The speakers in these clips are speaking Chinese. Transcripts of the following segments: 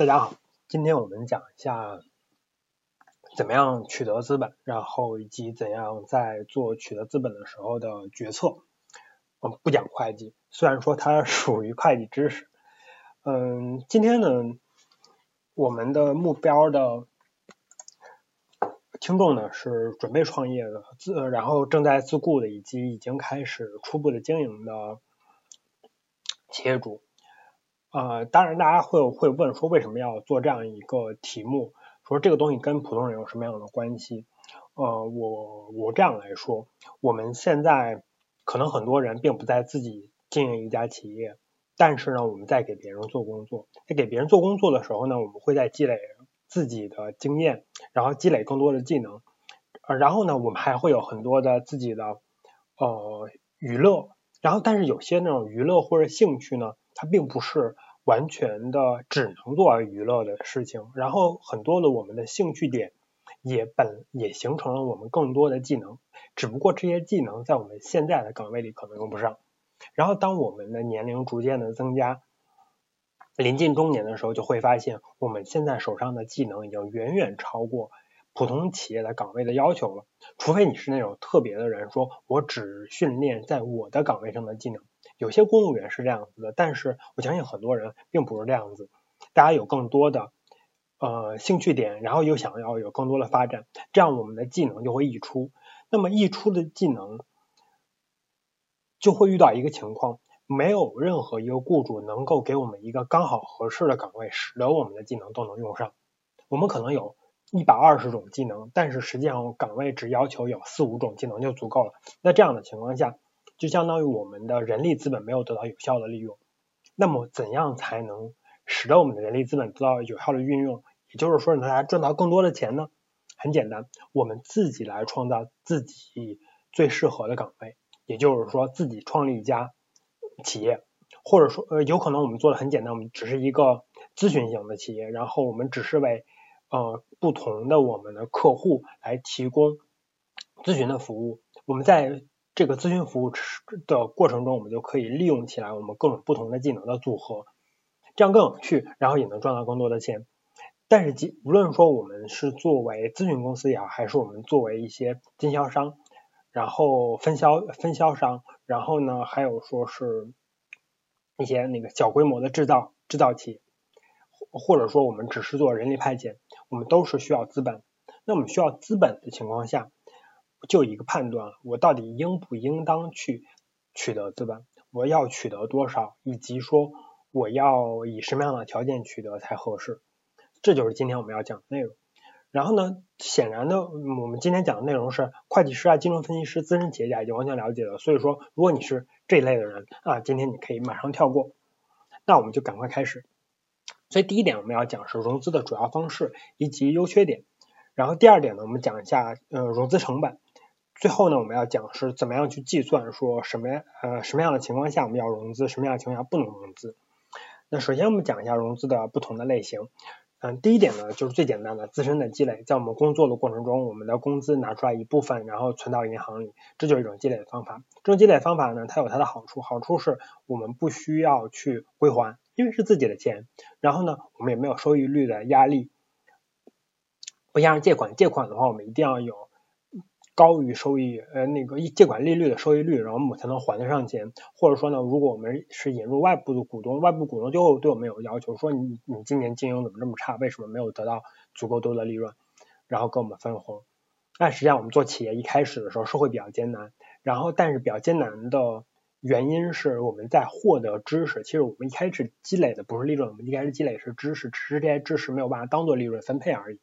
大家好，今天我们讲一下怎么样取得资本，然后以及怎样在做取得资本的时候的决策。我们，不讲会计，虽然说它属于会计知识。嗯，今天呢，我们的目标的听众呢是准备创业的自，然后正在自雇的，以及已经开始初步的经营的企业主。呃，当然，大家会会问说，为什么要做这样一个题目？说这个东西跟普通人有什么样的关系？呃，我我这样来说，我们现在可能很多人并不在自己经营一家企业，但是呢，我们在给别人做工作。在给别人做工作的时候呢，我们会在积累自己的经验，然后积累更多的技能。呃，然后呢，我们还会有很多的自己的呃娱乐。然后，但是有些那种娱乐或者兴趣呢，它并不是完全的只能做娱乐的事情，然后很多的我们的兴趣点也本也形成了我们更多的技能，只不过这些技能在我们现在的岗位里可能用不上。然后当我们的年龄逐渐的增加，临近中年的时候，就会发现我们现在手上的技能已经远远超过普通企业的岗位的要求了。除非你是那种特别的人，说我只训练在我的岗位上的技能。有些公务员是这样子的，但是我相信很多人并不是这样子。大家有更多的呃兴趣点，然后又想要有更多的发展，这样我们的技能就会溢出。那么溢出的技能就会遇到一个情况，没有任何一个雇主能够给我们一个刚好合适的岗位，使得我们的技能都能用上。我们可能有一百二十种技能，但是实际上岗位只要求有四五种技能就足够了。那这样的情况下，就相当于我们的人力资本没有得到有效的利用，那么怎样才能使得我们的人力资本得到有效的运用？也就是说，能来赚到更多的钱呢？很简单，我们自己来创造自己最适合的岗位，也就是说，自己创立一家企业，或者说，呃，有可能我们做的很简单，我们只是一个咨询型的企业，然后我们只是为呃不同的我们的客户来提供咨询的服务，我们在。这个咨询服务的过程中，我们就可以利用起来我们各种不同的技能的组合，这样更有趣，然后也能赚到更多的钱。但是，即无论说我们是作为咨询公司也好，还是我们作为一些经销商，然后分销分销商，然后呢，还有说是一些那个小规模的制造制造企业，或者说我们只是做人力派遣，我们都是需要资本。那我们需要资本的情况下。就一个判断，我到底应不应当去取得资本？我要取得多少？以及说我要以什么样的条件取得才合适？这就是今天我们要讲的内容。然后呢，显然的，我们今天讲的内容是会计师啊、金融分析师、资深企业家已经完全了解了。所以说，如果你是这一类的人啊，今天你可以马上跳过。那我们就赶快开始。所以第一点我们要讲是融资的主要方式以及优缺点。然后第二点呢，我们讲一下呃融资成本。最后呢，我们要讲是怎么样去计算，说什么呃什么样的情况下我们要融资，什么样的情况下不能融资。那首先我们讲一下融资的不同的类型。嗯，第一点呢，就是最简单的自身的积累，在我们工作的过程中，我们的工资拿出来一部分，然后存到银行里，这就是一种积累的方法。这种积累方法呢，它有它的好处，好处是我们不需要去归还，因为是自己的钱。然后呢，我们也没有收益率的压力，不像借款，借款的话，我们一定要有。高于收益，呃，那个借款利率的收益率，然后我们才能还得上钱。或者说呢，如果我们是引入外部的股东，外部股东就对我们有要求，说你你今年经营怎么这么差？为什么没有得到足够多的利润？然后跟我们分红。但实际上我们做企业一开始的时候是会比较艰难，然后但是比较艰难的原因是我们在获得知识。其实我们一开始积累的不是利润，我们一开始积累是知识，只是这些知识没有办法当做利润分配而已。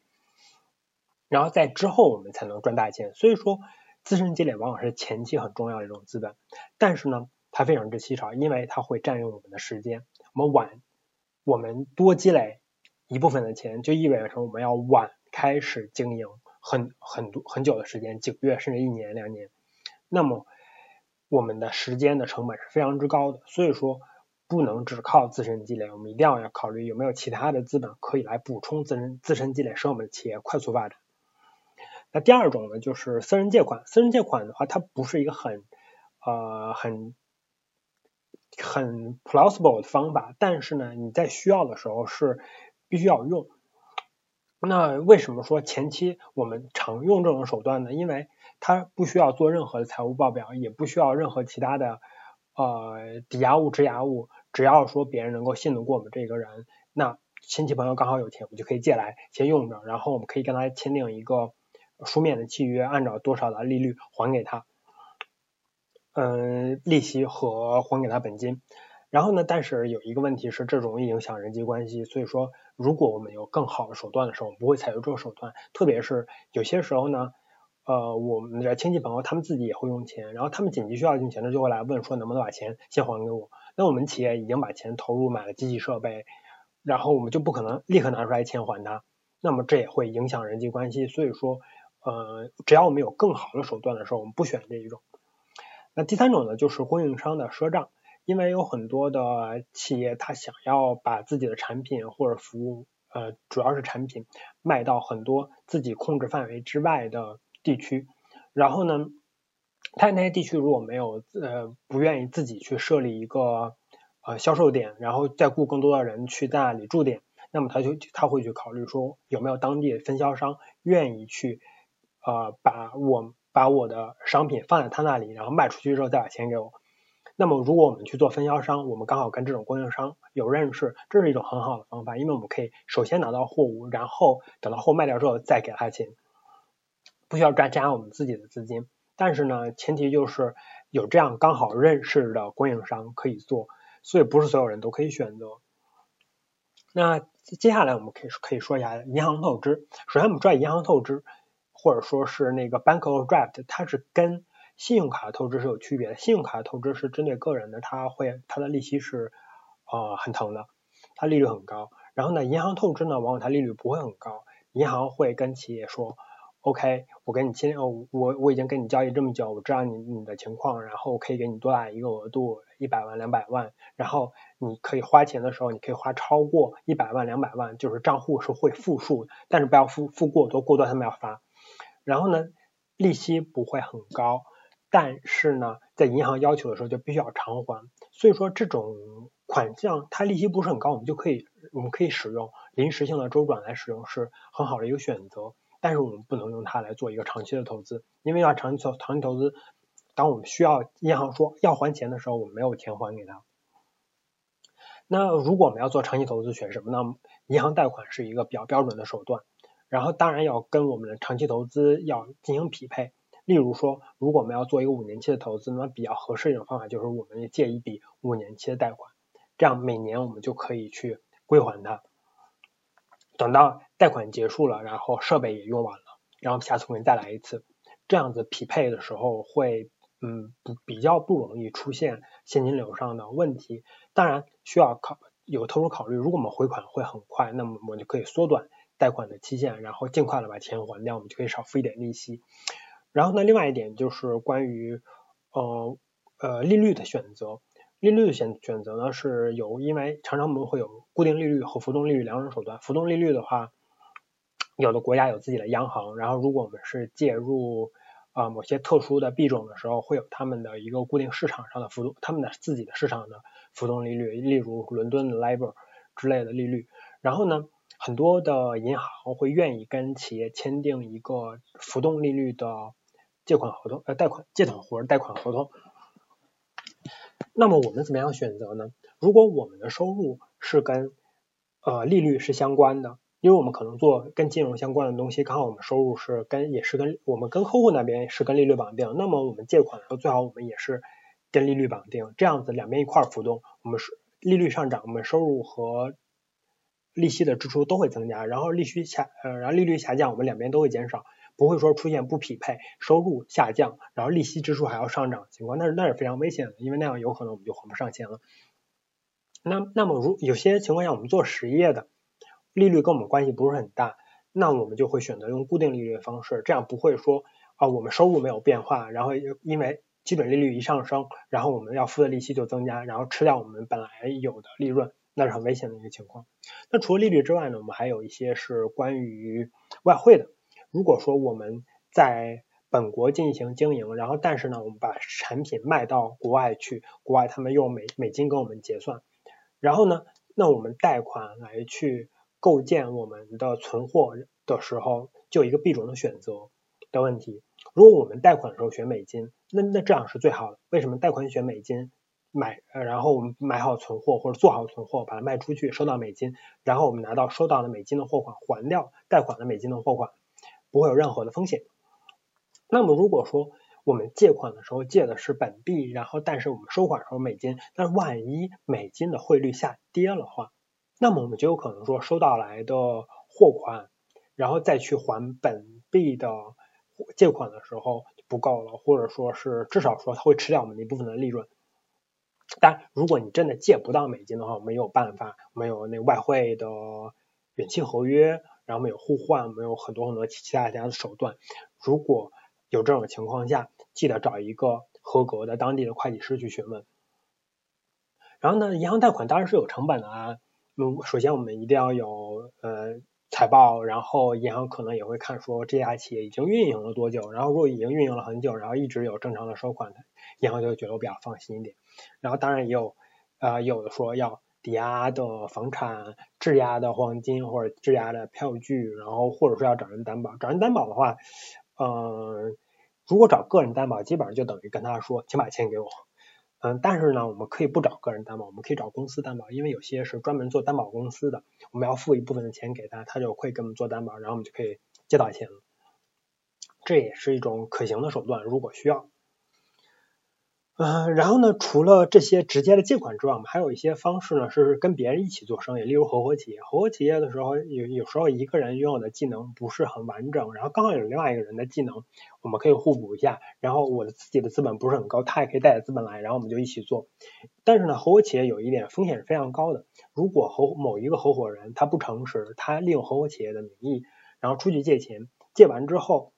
然后在之后我们才能赚大钱，所以说自身积累往往是前期很重要的一种资本，但是呢，它非常之稀少，因为它会占用我们的时间。我们晚，我们多积累一部分的钱，就意味着说我们要晚开始经营很很多很久的时间，几个月甚至一年两年，那么我们的时间的成本是非常之高的，所以说不能只靠自身积累，我们一定要要考虑有没有其他的资本可以来补充自身自身积累，使我们的企业快速发展。那第二种呢，就是私人借款。私人借款的话，它不是一个很呃很很 plausible 的方法，但是呢，你在需要的时候是必须要用。那为什么说前期我们常用这种手段呢？因为它不需要做任何的财务报表，也不需要任何其他的呃抵押物、质押物，只要说别人能够信得过我们这个人，那亲戚朋友刚好有钱，我们就可以借来先用着，然后我们可以跟他签订一个书面的契约，按照多少的利率还给他，嗯、利息和还给他本金。然后呢，但是有一个问题是，这容易影响人际关系，所以说。如果我们有更好的手段的时候，我们不会采用这种手段。特别是有些时候呢，呃，我们的亲戚朋友他们自己也会用钱，然后他们紧急需要用钱的就会来问说能不能把钱先还给我。那我们企业已经把钱投入买了机器设备，然后我们就不可能立刻拿出来钱还他，那么这也会影响人际关系。所以说，呃，只要我们有更好的手段的时候，我们不选这一种。那第三种呢，就是供应商的赊账。因为有很多的企业，他想要把自己的产品或者服务，呃，主要是产品卖到很多自己控制范围之外的地区，然后呢，他那些地区如果没有呃不愿意自己去设立一个呃销售点，然后再雇更多的人去在那里驻点，那么他就他会去考虑说有没有当地的分销商愿意去呃把我把我的商品放在他那里，然后卖出去之后再把钱给我。那么，如果我们去做分销商，我们刚好跟这种供应商有认识，这是一种很好的方法，因为我们可以首先拿到货物，然后等到货卖掉之后再给他钱，不需要再加我们自己的资金。但是呢，前提就是有这样刚好认识的供应商可以做，所以不是所有人都可以选择。那接下来我们可以可以说一下银行透支。首先，我们知道银行透支，或者说是那个 bank overdraft，它是跟信用卡透支是有区别的，信用卡透支是针对个人的，它会它的利息是呃很疼的，它利率很高。然后呢，银行透支呢，往往它利率不会很高，银行会跟企业说，OK，我跟你签，我我我已经跟你交易这么久，我知道你你的情况，然后我可以给你多大一个额度，一百万、两百万，然后你可以花钱的时候，你可以花超过一百万、两百万，就是账户是会负数，但是不要付付过多，过多他们要罚。然后呢，利息不会很高。但是呢，在银行要求的时候就必须要偿还，所以说这种款项它利息不是很高，我们就可以我们可以使用临时性的周转来使用是很好的一个选择。但是我们不能用它来做一个长期的投资，因为要长期投长期投资，当我们需要银行说要还钱的时候，我们没有钱还给他。那如果我们要做长期投资，选什么呢？银行贷款是一个比较标准的手段，然后当然要跟我们的长期投资要进行匹配。例如说，如果我们要做一个五年期的投资，那么比较合适一种方法就是我们借一笔五年期的贷款，这样每年我们就可以去归还它。等到贷款结束了，然后设备也用完了，然后下次我们再来一次，这样子匹配的时候会嗯不比较不容易出现现金流上的问题。当然需要考有特殊考虑，如果我们回款会很快，那么我们就可以缩短贷款的期限，然后尽快的把钱还掉，我们就可以少付一点利息。然后呢，另外一点就是关于呃呃利率的选择，利率的选选择呢是有，因为常常我们会有固定利率和浮动利率两种手段。浮动利率的话，有的国家有自己的央行，然后如果我们是介入啊、某些特殊的币种的时候，会有他们的一个固定市场上的浮动，他们的自己的市场的浮动利率，例如伦敦的 LIBOR 之类的利率。然后呢，很多的银行会愿意跟企业签订一个浮动利率的。借款合同，呃，贷款借款或者贷款合同。那么我们怎么样选择呢？如果我们的收入是跟呃利率是相关的，因为我们可能做跟金融相关的东西，刚好我们收入是跟也是跟我们跟客户那边是跟利率绑定，那么我们借款的时候最好我们也是跟利率绑定，这样子两边一块浮动，我们是利率上涨，我们收入和利息的支出都会增加，然后利息下呃然后利率下降，我们两边都会减少。不会说出现不匹配，收入下降，然后利息支出还要上涨的情况，那是那是非常危险的，因为那样有可能我们就还不上钱了。那那么如有些情况下，我们做实业的，利率跟我们关系不是很大，那我们就会选择用固定利率的方式，这样不会说啊我们收入没有变化，然后因为基准利率一上升，然后我们要付的利息就增加，然后吃掉我们本来有的利润，那是很危险的一个情况。那除了利率之外呢，我们还有一些是关于外汇的。如果说我们在本国进行经营，然后但是呢，我们把产品卖到国外去，国外他们用美美金跟我们结算，然后呢，那我们贷款来去构建我们的存货的时候，就有一个币种的选择的问题。如果我们贷款的时候选美金，那那这样是最好的。为什么贷款选美金？买，呃，然后我们买好存货或者做好存货，把它卖出去，收到美金，然后我们拿到收到的美金的货款，还掉贷款的美金的货款，不会有任何的风险。那么如果说我们借款的时候借的是本币，然后但是我们收款的时候美金，那万一美金的汇率下跌了话，那么我们就有可能说收到来的货款，然后再去还本币的借款的时候不够了，或者说是至少说它会吃掉我们一部分的利润。但如果你真的借不到美金的话，没有办法，没有那外汇的远期合约，然后没有互换，没有很多很多其他其他的手段。如果有这种情况下，记得找一个合格的当地的会计师去询问。然后呢，银行贷款当然是有成本的啊。嗯，首先我们一定要有呃财报，然后银行可能也会看说这家企业已经运营了多久，然后如果已经运营了很久，然后一直有正常的收款，银行就会觉得我比较放心一点。然后当然也有，呃，有的说要抵押的房产、质押的黄金或者质押的票据，然后或者说要找人担保。找人担保的话，嗯、呃，如果找个人担保，基本上就等于跟他说，请把钱给我。嗯，但是呢，我们可以不找个人担保，我们可以找公司担保，因为有些是专门做担保公司的，我们要付一部分的钱给他，他就会给我们做担保，然后我们就可以借到钱了。这也是一种可行的手段，如果需要。嗯，然后呢，除了这些直接的借款之外，我们还有一些方式呢，是跟别人一起做生意，例如合伙企业。合伙企业的时候，有有时候一个人拥有的技能不是很完整，然后刚好有另外一个人的技能，我们可以互补一下。然后我的自己的资本不是很高，他也可以带着资本来，然后我们就一起做。但是呢，合伙企业有一点风险是非常高的，如果合某一个合伙人他不诚实，他利用合伙企业的名义，然后出去借钱，借完之后。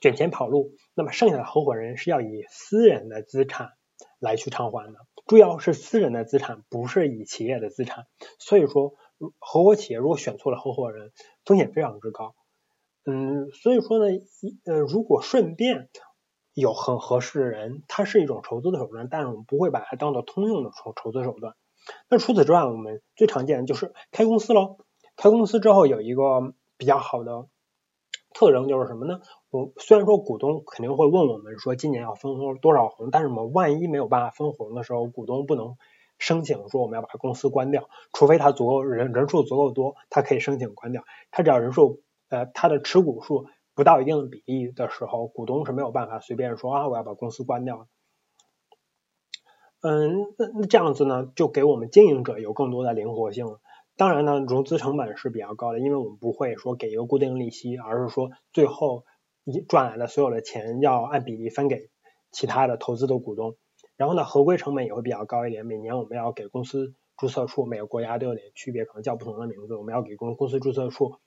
卷钱跑路，那么剩下的合伙人是要以私人的资产来去偿还的。注意哦，是私人的资产，不是以企业的资产。所以说，合伙企业如果选错了合伙人，风险非常之高。嗯，所以说呢，呃，如果顺便有很合适的人，它是一种筹资的手段，但是我们不会把它当做通用的筹筹资手段。那除此之外，我们最常见的就是开公司喽。开公司之后有一个比较好的。特征就是什么呢？我虽然说股东肯定会问我们说今年要分红多少红，但是我们万一没有办法分红的时候，股东不能申请说我们要把公司关掉，除非他足够人人数足够多，他可以申请关掉。他只要人数呃他的持股数不到一定的比例的时候，股东是没有办法随便说啊我要把公司关掉。嗯，那那这样子呢，就给我们经营者有更多的灵活性了。当然呢，融资成本是比较高的，因为我们不会说给一个固定利息，而是说最后你赚来的所有的钱要按比例分给其他的投资的股东。然后呢，合规成本也会比较高一点，每年我们要给公司注册处，每个国家都有点区别，可能叫不同的名字，我们要给公公司注册处、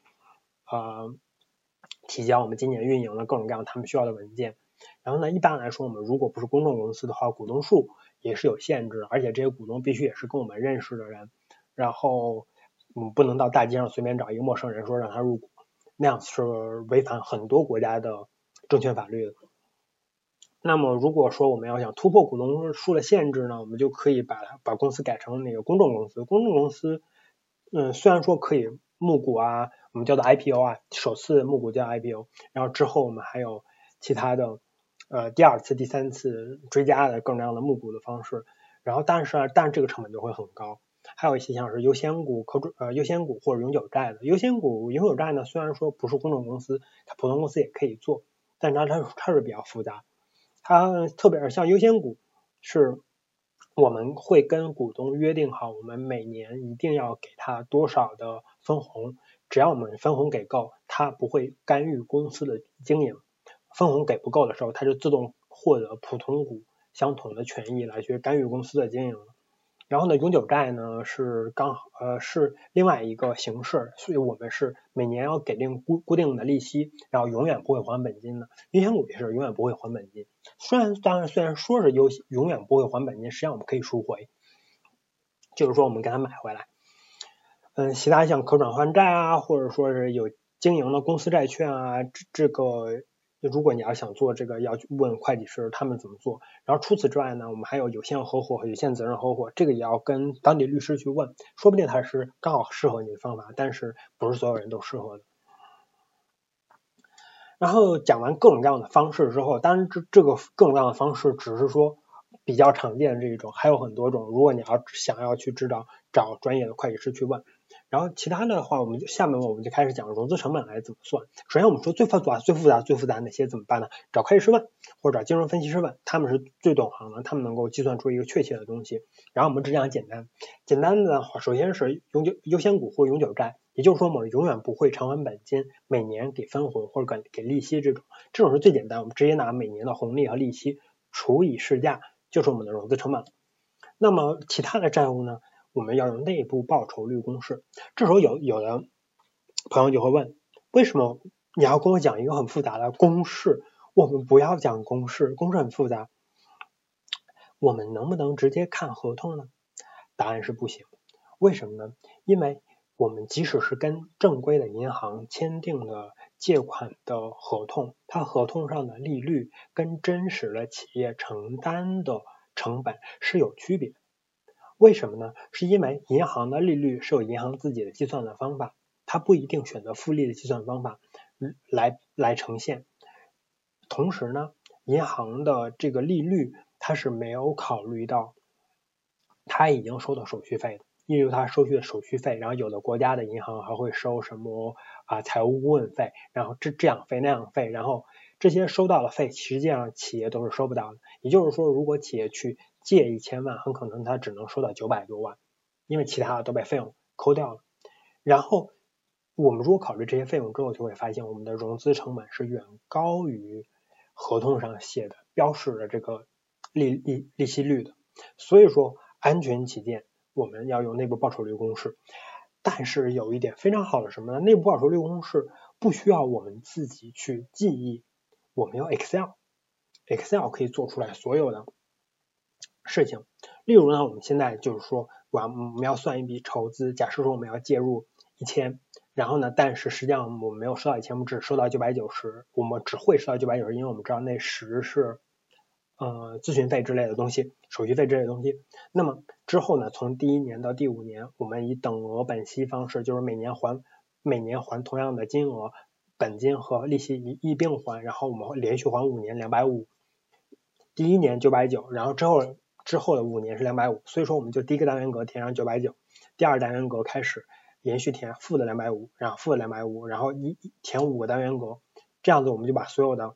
呃、提交我们今年运营的各种各样他们需要的文件。然后呢，一般来说，我们如果不是公众公司的话，股东数也是有限制，而且这些股东必须也是跟我们认识的人，然后。嗯，不能到大街上随便找一个陌生人说让他入股，那样是违反很多国家的证券法律的。那么如果说我们要想突破股东数的限制呢，我们就可以把它把公司改成那个公众公司。公众公司，嗯，虽然说可以募股啊，我们叫做 IPO 啊，首次募股叫 IPO，然后之后我们还有其他的呃第二次、第三次追加的各种各样的募股的方式。然后但是啊但是这个成本就会很高。还有一些像是优先股、可转呃优先股或者永久债的优先股、永久债呢，虽然说不是公众公司，它普通公司也可以做，但它它它是比较复杂。它特别是像优先股，是我们会跟股东约定好，我们每年一定要给他多少的分红，只要我们分红给够，他不会干预公司的经营。分红给不够的时候，它就自动获得普通股相同的权益来去干预公司的经营了。然后呢，永久债呢是刚好呃是另外一个形式，所以我们是每年要给定固固定的利息，然后永远不会还本金的。优先股也是永远不会还本金，虽然当然虽然说是优永远不会还本金，实际上我们可以赎回，就是说我们给它买回来。嗯，其他像可转换债啊，或者说是有经营的公司债券啊，这这个如果你要想做这个，要去问会计师他们怎么做。然后除此之外呢，我们还有有限合伙和有限责任合伙，这个也要跟当地律师去问，说不定他是刚好适合你的方法，但是不是所有人都适合的。然后讲完各种各样的方式之后，当然这这个各种各样的方式只是说比较常见的这一种，还有很多种。如果你要想要去知道，找专业的会计师去问。然后其他的话，我们就下面我们就开始讲融资成本来怎么算。首先我们说最复杂、最复杂、最复杂哪些怎么办呢？找会计师问，或者找金融分析师问，他们是最懂行的，他们能够计算出一个确切的东西。然后我们只讲简单，简单的话，首先是永久优先股或永久债，也就是说我们永远不会偿还本金，每年给分红或者给给利息这种，这种是最简单，我们直接拿每年的红利和利息除以市价，就是我们的融资成本。那么其他的债务呢？我们要用内部报酬率公式。这时候有有的朋友就会问，为什么你要跟我讲一个很复杂的公式？我们不要讲公式，公式很复杂。我们能不能直接看合同呢？答案是不行。为什么呢？因为我们即使是跟正规的银行签订的借款的合同，它合同上的利率跟真实的企业承担的成本是有区别。为什么呢？是因为银行的利率是有银行自己的计算的方法，它不一定选择复利的计算方法来来呈现。同时呢，银行的这个利率它是没有考虑到它已经收到手续费的，例如它收取的手续费，然后有的国家的银行还会收什么啊财务顾问费，然后这这样费那样费，然后这些收到的费实际上企业都是收不到的。也就是说，如果企业去借一千万，很可能他只能收到九百多万，因为其他的都被费用扣掉了。然后我们如果考虑这些费用之后，就会发现我们的融资成本是远高于合同上写的标示的这个利利利息率的。所以说，安全起见，我们要用内部报酬率公式。但是有一点非常好的什么呢？内部报酬率公式不需要我们自己去记忆，我们用 Excel，Excel 可以做出来所有的。事情，例如呢，我们现在就是说，我我们要算一笔筹资，假设说我们要介入一千，然后呢，但是实际上我们没有收到一千，我们只收到九百九十，我们只会收到九百九十，因为我们知道那十是呃咨询费之类的东西，手续费之类的东西。那么之后呢，从第一年到第五年，我们以等额本息方式，就是每年还每年还同样的金额，本金和利息一一并还，然后我们连续还五年两百五，第一年九百九，然后之后。之后的五年是两百五，所以说我们就第一个单元格填上九百九，第二单元格开始连续填负的两百五，然后负的两百五，然后一填五个单元格，这样子我们就把所有的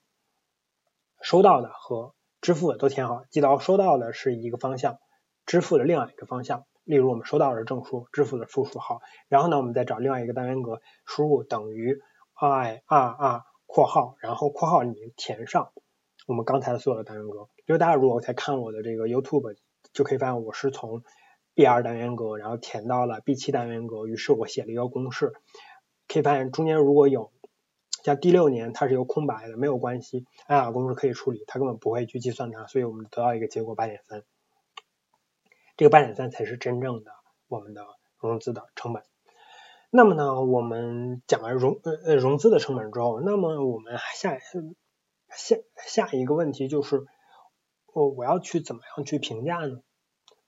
收到的和支付的都填好。记到收到的是一个方向，支付的另外一个方向。例如我们收到的是正数，支付的负数号。然后呢，我们再找另外一个单元格，输入等于 i r r 括号，然后括号里面填上我们刚才所有的单元格。因为大家如果在看我的这个 YouTube，就可以发现我是从 B 二单元格，然后填到了 B 七单元格，于是我写了一个公式，可以发现中间如果有像第六年它是有空白的，没有关系，艾尔公式可以处理，它根本不会去计算它，所以我们得到一个结果八点三，这个八点三才是真正的我们的融资的成本。那么呢，我们讲完融呃呃融资的成本之后，那么我们下下下一个问题就是。我我要去怎么样去评价呢？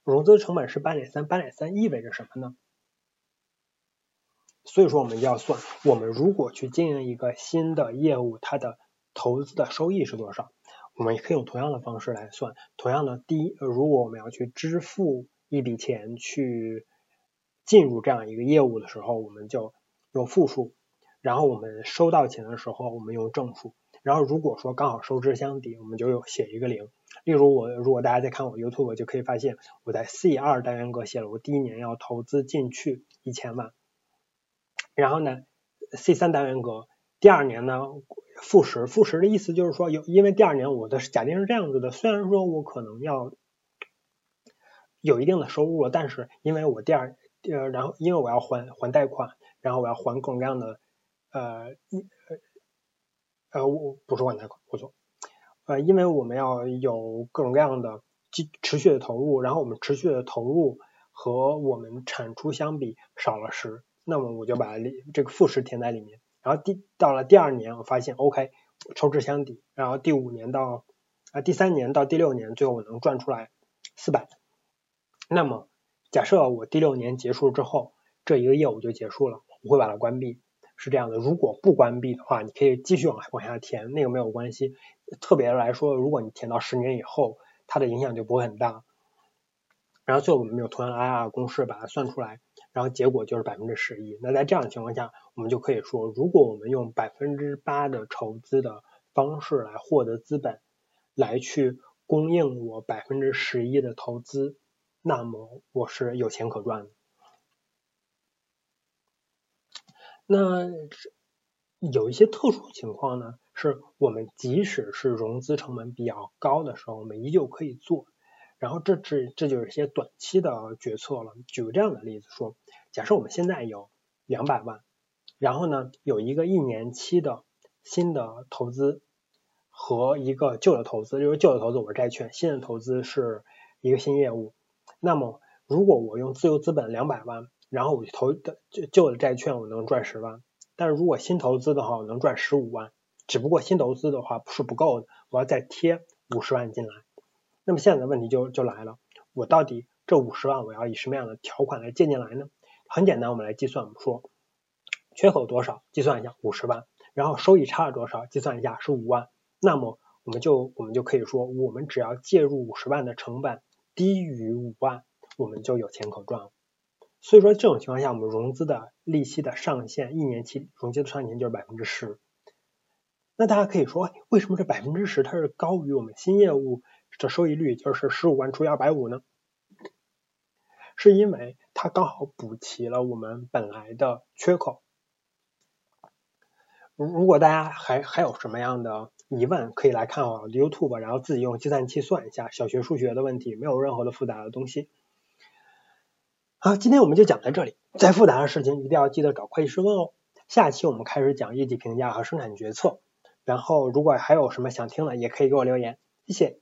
融资成本是八点三，八点三意味着什么呢？所以说我们要算，我们如果去经营一个新的业务，它的投资的收益是多少？我们也可以用同样的方式来算。同样的，第一，如果我们要去支付一笔钱去进入这样一个业务的时候，我们就用负数；然后我们收到钱的时候，我们用正数。然后如果说刚好收支相抵，我们就有写一个零。例如我，如果大家在看我 YouTube，就可以发现我在 C 二单元格写了我第一年要投资进去一千万，然后呢，C 三单元格第二年呢负十，负十的意思就是说有，因为第二年我的假定是这样子的，虽然说我可能要有一定的收入了，但是因为我第二呃，然后因为我要还还贷款，然后我要还各种各样的呃一呃呃我不是还贷款，不错。呃，因为我们要有各种各样的继持续的投入，然后我们持续的投入和我们产出相比少了十，那么我就把里这个负十填在里面。然后第到了第二年，我发现 OK，抽脂相抵，然后第五年到啊第三年到第六年，最后我能赚出来四百。那么假设我第六年结束之后，这一个业务就结束了，我会把它关闭。是这样的，如果不关闭的话，你可以继续往往下填，那个没有关系。特别来说，如果你填到十年以后，它的影响就不会很大。然后最后我们用图像 IRR 公式把它算出来，然后结果就是百分之十一。那在这样的情况下，我们就可以说，如果我们用百分之八的筹资的方式来获得资本，来去供应我百分之十一的投资，那么我是有钱可赚的。那有一些特殊情况呢，是我们即使是融资成本比较高的时候，我们依旧可以做。然后这这这就是一些短期的决策了。举个这样的例子说，假设我们现在有两百万，然后呢有一个一年期的新的投资和一个旧的投资，就是旧的投资我是债券，新的投资是一个新业务。那么如果我用自由资本两百万。然后我投的旧旧的债券，我能赚十万，但是如果新投资的话，我能赚十五万。只不过新投资的话是不够的，我要再贴五十万进来。那么现在的问题就就来了，我到底这五十万我要以什么样的条款来借进来呢？很简单，我们来计算，我们说缺口多少，计算一下五十万，然后收益差了多少，计算一下是五万。那么我们就我们就可以说，我们只要介入五十万的成本低于五万，我们就有钱可赚了。所以说这种情况下，我们融资的利息的上限，一年期融资的上限就是百分之十。那大家可以说，为什么这百分之十它是高于我们新业务的收益率，就是十五万除以二百五呢？是因为它刚好补齐了我们本来的缺口。如如果大家还还有什么样的疑问，可以来看我 YouTube，然后自己用计算器算一下小学数学的问题，没有任何的复杂的东西。好，今天我们就讲到这里。再复杂的事情一定要记得找会计师问哦。下期我们开始讲业绩评价和生产决策。然后如果还有什么想听的，也可以给我留言。谢谢。